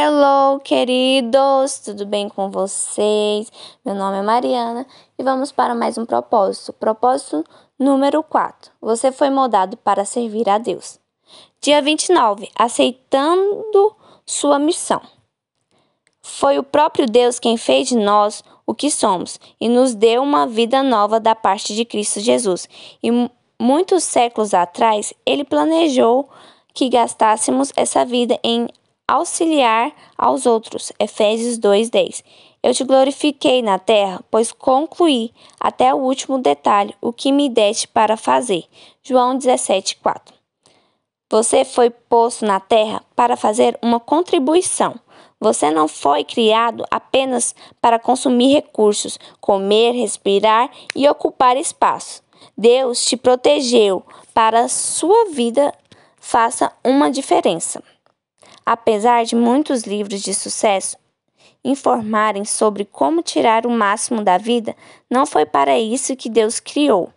Hello, queridos! Tudo bem com vocês? Meu nome é Mariana e vamos para mais um propósito. Propósito número 4. Você foi moldado para servir a Deus. Dia 29. Aceitando sua missão. Foi o próprio Deus quem fez de nós o que somos e nos deu uma vida nova da parte de Cristo Jesus. E muitos séculos atrás, ele planejou que gastássemos essa vida em auxiliar aos outros. Efésios 2:10. Eu te glorifiquei na terra, pois concluí até o último detalhe o que me deste para fazer. João 17:4. Você foi posto na terra para fazer uma contribuição. Você não foi criado apenas para consumir recursos, comer, respirar e ocupar espaço. Deus te protegeu para a sua vida faça uma diferença. Apesar de muitos livros de sucesso informarem sobre como tirar o máximo da vida, não foi para isso que Deus criou.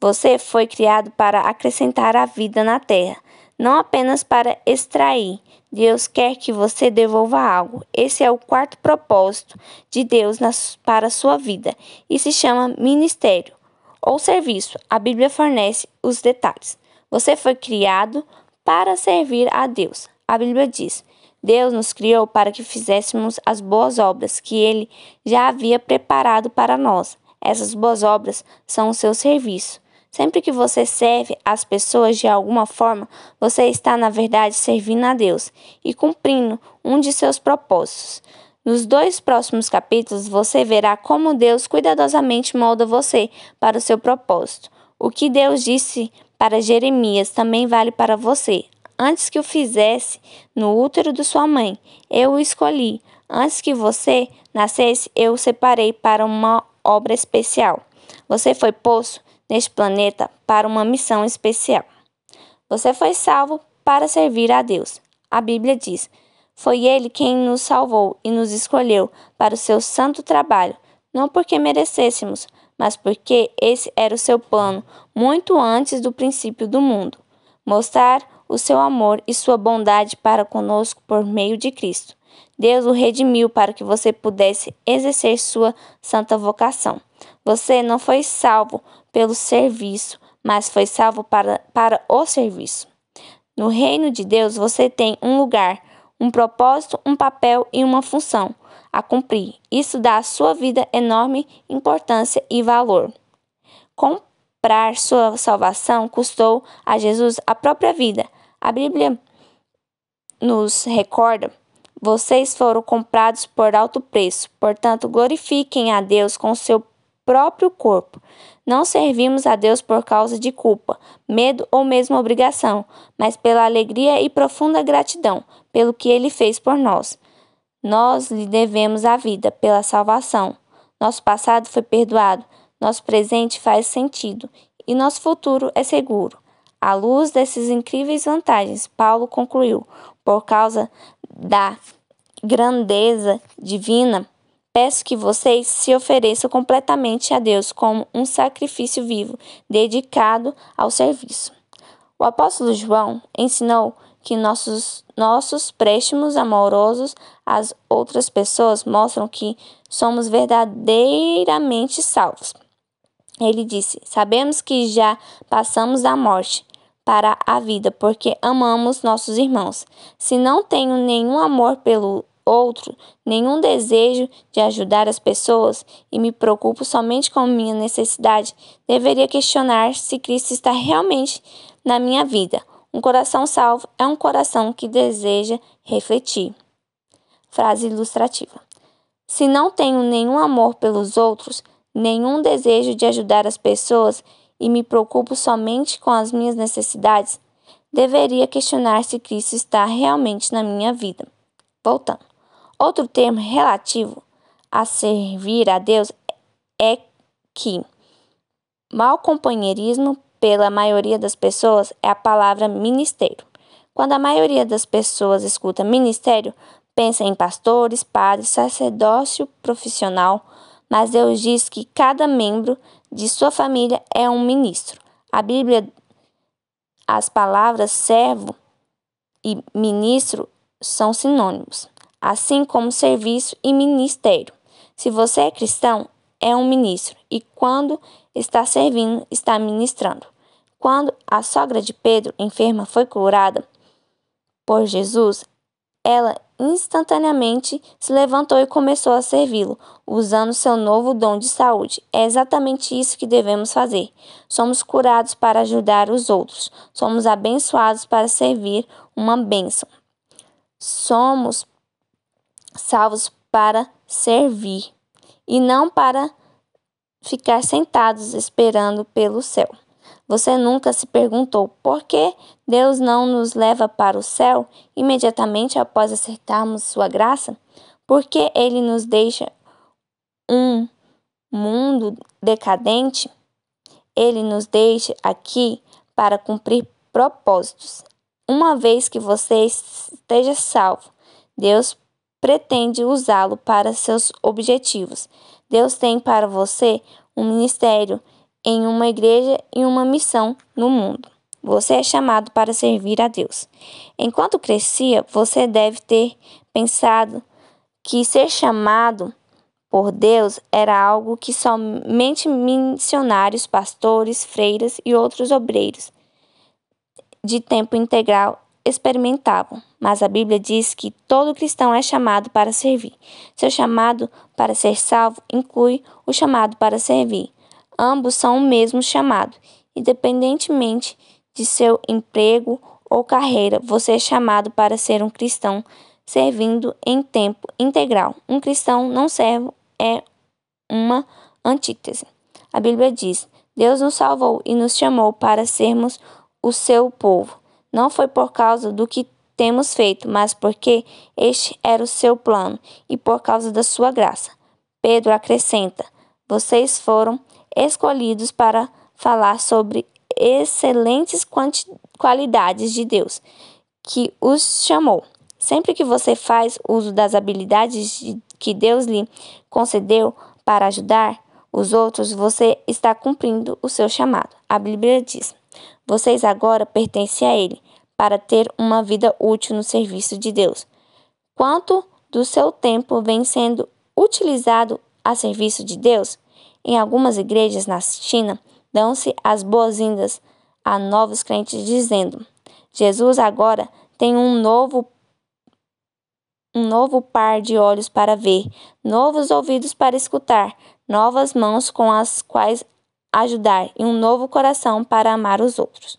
Você foi criado para acrescentar a vida na terra, não apenas para extrair. Deus quer que você devolva algo. Esse é o quarto propósito de Deus para a sua vida e se chama ministério ou serviço. A Bíblia fornece os detalhes. Você foi criado para servir a Deus. A Bíblia diz: Deus nos criou para que fizéssemos as boas obras que Ele já havia preparado para nós. Essas boas obras são o seu serviço. Sempre que você serve as pessoas de alguma forma, você está, na verdade, servindo a Deus e cumprindo um de seus propósitos. Nos dois próximos capítulos, você verá como Deus cuidadosamente molda você para o seu propósito. O que Deus disse para Jeremias também vale para você. Antes que o fizesse no útero de sua mãe, eu o escolhi. Antes que você nascesse, eu o separei para uma obra especial. Você foi posto neste planeta para uma missão especial. Você foi salvo para servir a Deus. A Bíblia diz: Foi Ele quem nos salvou e nos escolheu para o seu santo trabalho, não porque merecêssemos, mas porque esse era o seu plano muito antes do princípio do mundo mostrar o seu amor e sua bondade para conosco por meio de Cristo. Deus o redimiu para que você pudesse exercer sua santa vocação. Você não foi salvo pelo serviço, mas foi salvo para, para o serviço. No reino de Deus, você tem um lugar, um propósito, um papel e uma função a cumprir. Isso dá à sua vida enorme importância e valor. Comprar sua salvação custou a Jesus a própria vida. A Bíblia nos recorda: vocês foram comprados por alto preço, portanto, glorifiquem a Deus com seu próprio corpo. Não servimos a Deus por causa de culpa, medo ou mesmo obrigação, mas pela alegria e profunda gratidão pelo que ele fez por nós. Nós lhe devemos a vida pela salvação. Nosso passado foi perdoado, nosso presente faz sentido e nosso futuro é seguro. À luz dessas incríveis vantagens, Paulo concluiu: por causa da grandeza divina, peço que vocês se ofereçam completamente a Deus como um sacrifício vivo, dedicado ao serviço. O apóstolo João ensinou que nossos, nossos préstimos amorosos às outras pessoas mostram que somos verdadeiramente salvos. Ele disse: Sabemos que já passamos da morte para a vida, porque amamos nossos irmãos. Se não tenho nenhum amor pelo outro, nenhum desejo de ajudar as pessoas e me preocupo somente com minha necessidade, deveria questionar se Cristo está realmente na minha vida. Um coração salvo é um coração que deseja refletir. Frase ilustrativa. Se não tenho nenhum amor pelos outros, nenhum desejo de ajudar as pessoas e me preocupo somente com as minhas necessidades, deveria questionar se Cristo está realmente na minha vida. Voltando. Outro termo relativo a servir a Deus é que mau companheirismo pela maioria das pessoas é a palavra ministério. Quando a maioria das pessoas escuta ministério, pensa em pastores, padres, sacerdócio profissional, mas Deus diz que cada membro de sua família é um ministro. A Bíblia, as palavras servo e ministro são sinônimos. assim como serviço e ministério. Se você é cristão, é um ministro, e quando está servindo, está ministrando. Quando a sogra de Pedro, enferma, foi curada por Jesus, ela instantaneamente se levantou e começou a servi-lo, usando seu novo dom de saúde. É exatamente isso que devemos fazer. Somos curados para ajudar os outros. Somos abençoados para servir uma bênção. Somos salvos para servir e não para ficar sentados esperando pelo céu. Você nunca se perguntou por que Deus não nos leva para o céu imediatamente após aceitarmos Sua graça? Por que Ele nos deixa um mundo decadente? Ele nos deixa aqui para cumprir propósitos. Uma vez que você esteja salvo, Deus pretende usá-lo para seus objetivos. Deus tem para você um ministério em uma igreja e uma missão no mundo. Você é chamado para servir a Deus. Enquanto crescia, você deve ter pensado que ser chamado por Deus era algo que somente missionários, pastores, freiras e outros obreiros de tempo integral experimentavam. Mas a Bíblia diz que todo cristão é chamado para servir. Seu chamado para ser salvo inclui o chamado para servir. Ambos são o mesmo chamado. Independentemente de seu emprego ou carreira, você é chamado para ser um cristão servindo em tempo integral. Um cristão não servo é uma antítese. A Bíblia diz: Deus nos salvou e nos chamou para sermos o seu povo. Não foi por causa do que temos feito, mas porque este era o seu plano e por causa da sua graça. Pedro acrescenta: Vocês foram escolhidos para falar sobre excelentes qualidades de Deus, que os chamou. Sempre que você faz uso das habilidades que Deus lhe concedeu para ajudar os outros, você está cumprindo o seu chamado. A Bíblia diz: Vocês agora pertencem a Ele para ter uma vida útil no serviço de Deus. Quanto do seu tempo vem sendo utilizado a serviço de Deus? Em algumas igrejas na China, dão-se as boas-vindas a novos crentes dizendo: Jesus agora tem um novo um novo par de olhos para ver, novos ouvidos para escutar, novas mãos com as quais ajudar e um novo coração para amar os outros.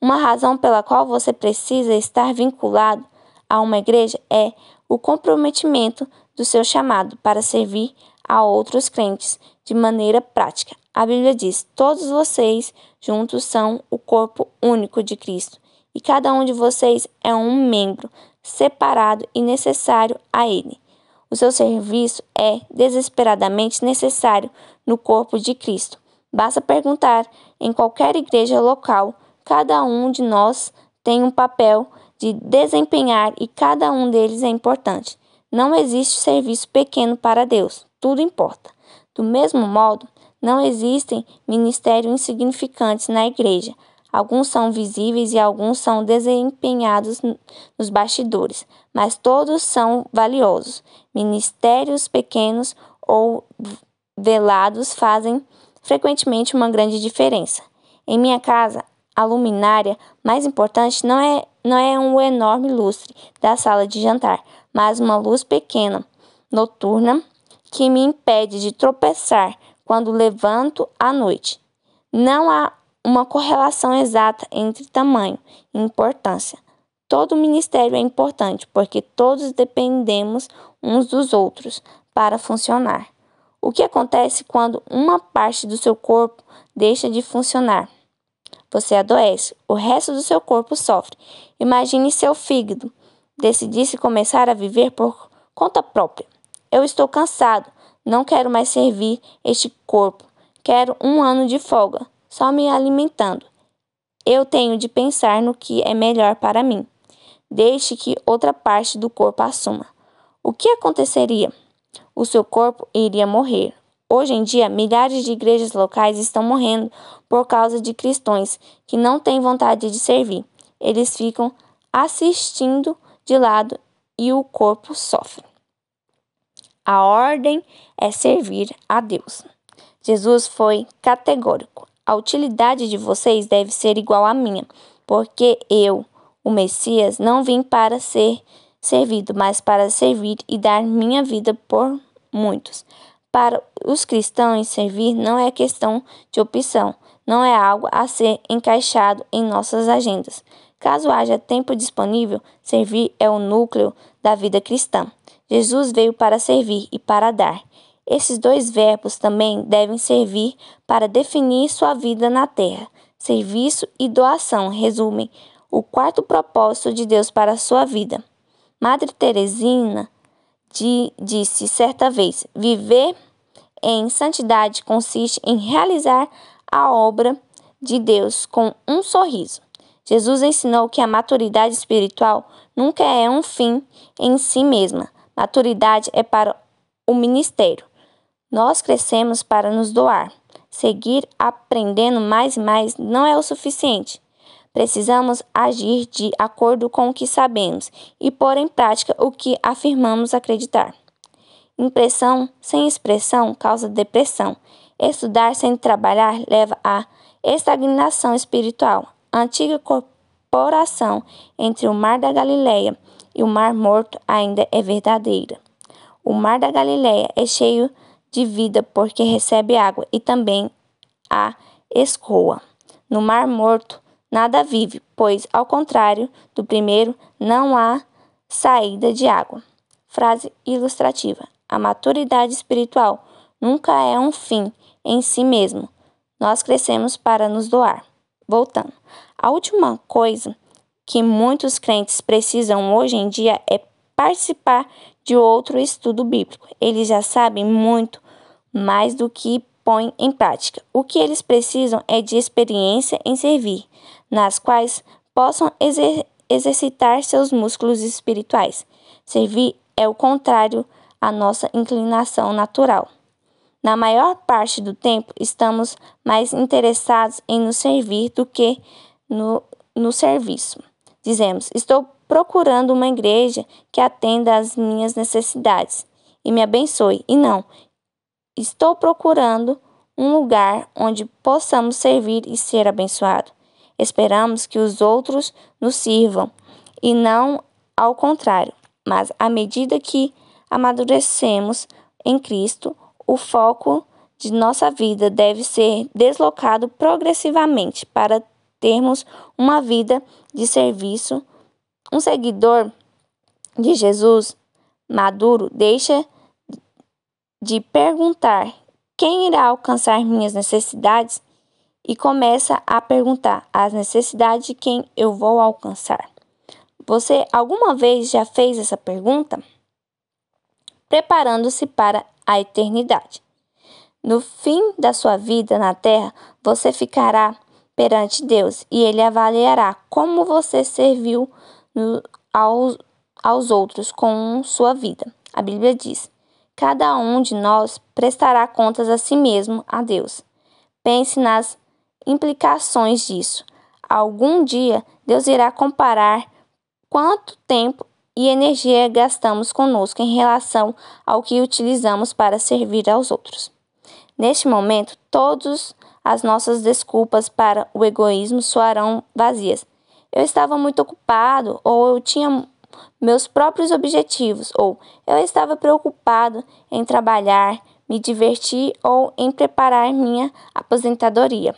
Uma razão pela qual você precisa estar vinculado a uma igreja é o comprometimento do seu chamado para servir a outros crentes de maneira prática. A Bíblia diz: Todos vocês juntos são o corpo único de Cristo, e cada um de vocês é um membro separado e necessário a Ele. O seu serviço é desesperadamente necessário no corpo de Cristo. Basta perguntar em qualquer igreja local, cada um de nós tem um papel de desempenhar e cada um deles é importante. Não existe serviço pequeno para Deus, tudo importa. Do mesmo modo, não existem ministérios insignificantes na igreja. Alguns são visíveis e alguns são desempenhados nos bastidores, mas todos são valiosos. Ministérios pequenos ou velados fazem frequentemente uma grande diferença. Em minha casa, a luminária mais importante não é, não é um enorme lustre da sala de jantar, mas uma luz pequena, noturna, que me impede de tropeçar quando levanto à noite. Não há uma correlação exata entre tamanho e importância. Todo ministério é importante porque todos dependemos uns dos outros para funcionar. O que acontece quando uma parte do seu corpo deixa de funcionar? Você adoece, o resto do seu corpo sofre. Imagine seu fígado decidisse começar a viver por conta própria. Eu estou cansado, não quero mais servir este corpo. Quero um ano de folga, só me alimentando. Eu tenho de pensar no que é melhor para mim. Deixe que outra parte do corpo assuma. O que aconteceria? O seu corpo iria morrer. Hoje em dia, milhares de igrejas locais estão morrendo por causa de cristãos que não têm vontade de servir. Eles ficam assistindo de lado e o corpo sofre. A ordem é servir a Deus. Jesus foi categórico. A utilidade de vocês deve ser igual à minha, porque eu, o Messias, não vim para ser servido, mas para servir e dar minha vida por muitos. Para os cristãos, servir não é questão de opção, não é algo a ser encaixado em nossas agendas. Caso haja tempo disponível, servir é o núcleo da vida cristã. Jesus veio para servir e para dar. Esses dois verbos também devem servir para definir sua vida na terra. Serviço e doação resumem o quarto propósito de Deus para a sua vida. Madre Teresina disse certa vez: viver em santidade consiste em realizar a obra de Deus com um sorriso. Jesus ensinou que a maturidade espiritual nunca é um fim em si mesma. Maturidade é para o ministério. Nós crescemos para nos doar. Seguir aprendendo mais e mais não é o suficiente. Precisamos agir de acordo com o que sabemos e pôr em prática o que afirmamos acreditar. Impressão sem expressão causa depressão. Estudar sem trabalhar leva à estagnação espiritual. A antiga corporação entre o Mar da Galileia e o Mar Morto ainda é verdadeira. O Mar da Galileia é cheio de vida porque recebe água e também a escoa. No Mar Morto nada vive, pois, ao contrário do primeiro, não há saída de água. Frase ilustrativa: A maturidade espiritual nunca é um fim em si mesmo. Nós crescemos para nos doar. Voltando. A última coisa que muitos crentes precisam hoje em dia é participar de outro estudo bíblico. Eles já sabem muito mais do que põem em prática. O que eles precisam é de experiência em servir, nas quais possam exer exercitar seus músculos espirituais. Servir é o contrário à nossa inclinação natural. Na maior parte do tempo, estamos mais interessados em nos servir do que no, no serviço. Dizemos: Estou procurando uma igreja que atenda às minhas necessidades e me abençoe. E não, estou procurando um lugar onde possamos servir e ser abençoado. Esperamos que os outros nos sirvam e não ao contrário. Mas à medida que amadurecemos em Cristo, o foco de nossa vida deve ser deslocado progressivamente para termos uma vida de serviço. Um seguidor de Jesus maduro deixa de perguntar quem irá alcançar minhas necessidades e começa a perguntar as necessidades de quem eu vou alcançar. Você alguma vez já fez essa pergunta? Preparando-se para a eternidade. No fim da sua vida na terra, você ficará perante Deus e ele avaliará como você serviu no, aos, aos outros com sua vida. A Bíblia diz: cada um de nós prestará contas a si mesmo a Deus. Pense nas implicações disso. Algum dia Deus irá comparar quanto tempo e energia gastamos conosco em relação ao que utilizamos para servir aos outros. Neste momento, todas as nossas desculpas para o egoísmo soarão vazias. Eu estava muito ocupado, ou eu tinha meus próprios objetivos, ou eu estava preocupado em trabalhar, me divertir ou em preparar minha aposentadoria.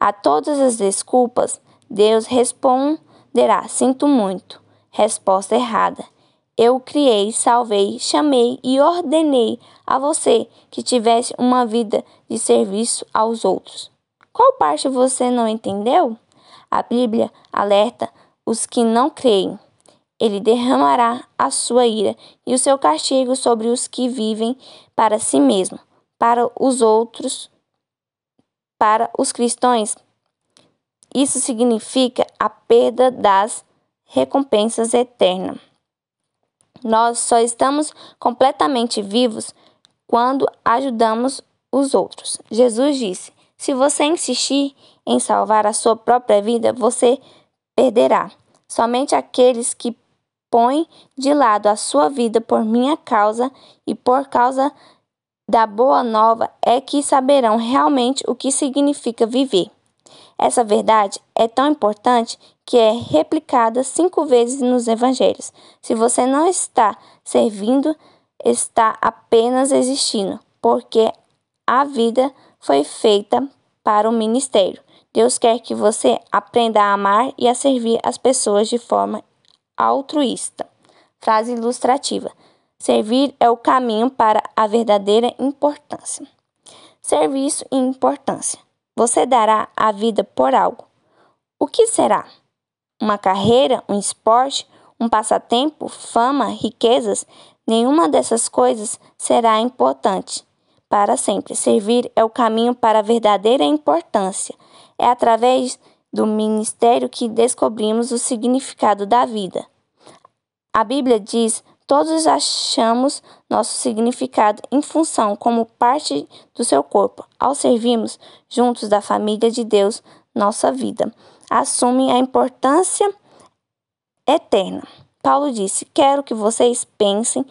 A todas as desculpas, Deus responderá: Sinto muito. Resposta errada. Eu criei, salvei, chamei e ordenei a você que tivesse uma vida de serviço aos outros. Qual parte você não entendeu? A Bíblia alerta os que não creem. Ele derramará a sua ira e o seu castigo sobre os que vivem para si mesmo, para os outros, para os cristãos. Isso significa a perda das recompensas eternas. Nós só estamos completamente vivos quando ajudamos os outros. Jesus disse: se você insistir em salvar a sua própria vida, você perderá. Somente aqueles que põe de lado a sua vida por minha causa e por causa da boa nova é que saberão realmente o que significa viver. Essa verdade é tão importante que é replicada cinco vezes nos evangelhos. Se você não está servindo, está apenas existindo, porque a vida foi feita para o ministério. Deus quer que você aprenda a amar e a servir as pessoas de forma altruísta. Frase ilustrativa: Servir é o caminho para a verdadeira importância. Serviço e importância. Você dará a vida por algo. O que será? Uma carreira, um esporte, um passatempo, fama, riquezas? Nenhuma dessas coisas será importante para sempre. Servir é o caminho para a verdadeira importância. É através do ministério que descobrimos o significado da vida. A Bíblia diz: todos achamos nosso significado em função como parte do seu corpo. Ao servirmos juntos da família de Deus, nossa vida assume a importância eterna. Paulo disse: Quero que vocês pensem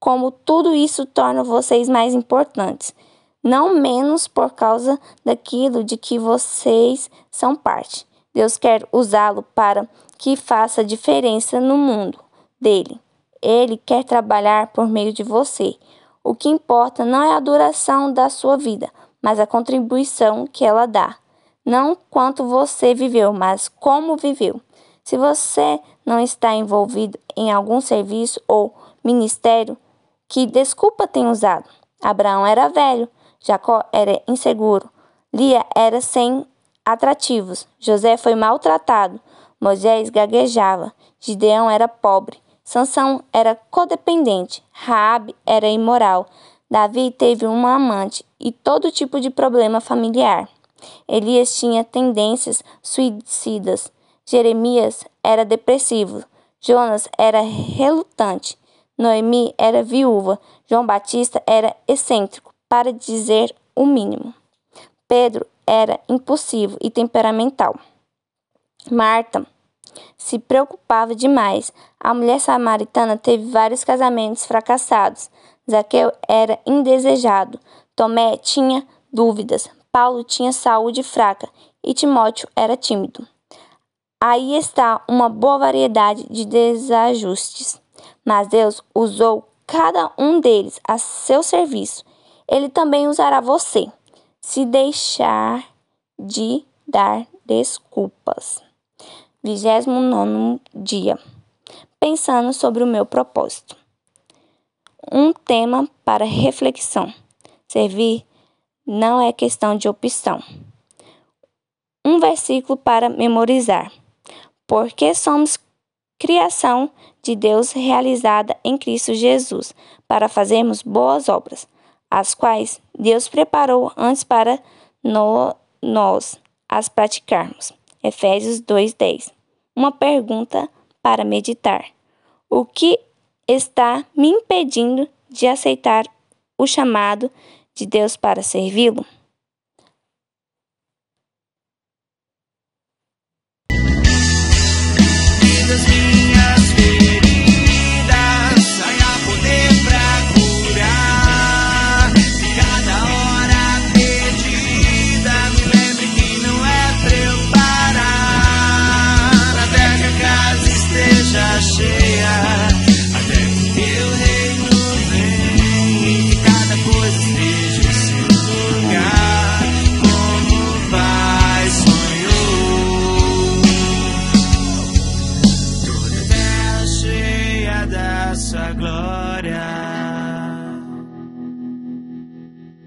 como tudo isso torna vocês mais importantes, não menos por causa daquilo de que vocês são parte. Deus quer usá-lo para que faça diferença no mundo dele. Ele quer trabalhar por meio de você. O que importa não é a duração da sua vida, mas a contribuição que ela dá. Não quanto você viveu, mas como viveu. Se você não está envolvido em algum serviço ou ministério, que desculpa tem usado? Abraão era velho, Jacó era inseguro, Lia era sem atrativos, José foi maltratado, Moisés gaguejava, Gideão era pobre, Sansão era codependente, Raabe era imoral, Davi teve uma amante e todo tipo de problema familiar. Elias tinha tendências suicidas. Jeremias era depressivo. Jonas era relutante. Noemi era viúva. João Batista era excêntrico, para dizer o mínimo. Pedro era impulsivo e temperamental. Marta se preocupava demais. A mulher samaritana teve vários casamentos fracassados. Zaqueu era indesejado. Tomé tinha dúvidas. Paulo tinha saúde fraca e Timóteo era tímido. Aí está uma boa variedade de desajustes. Mas Deus usou cada um deles a seu serviço. Ele também usará você, se deixar de dar desculpas. 29 dia. Pensando sobre o meu propósito. Um tema para reflexão. Servir não é questão de opção. Um versículo para memorizar. Porque somos criação de Deus realizada em Cristo Jesus, para fazermos boas obras, as quais Deus preparou antes para no, nós as praticarmos. Efésios 2:10 uma pergunta para meditar. O que está me impedindo de aceitar o chamado de Deus para servi-lo? Jesus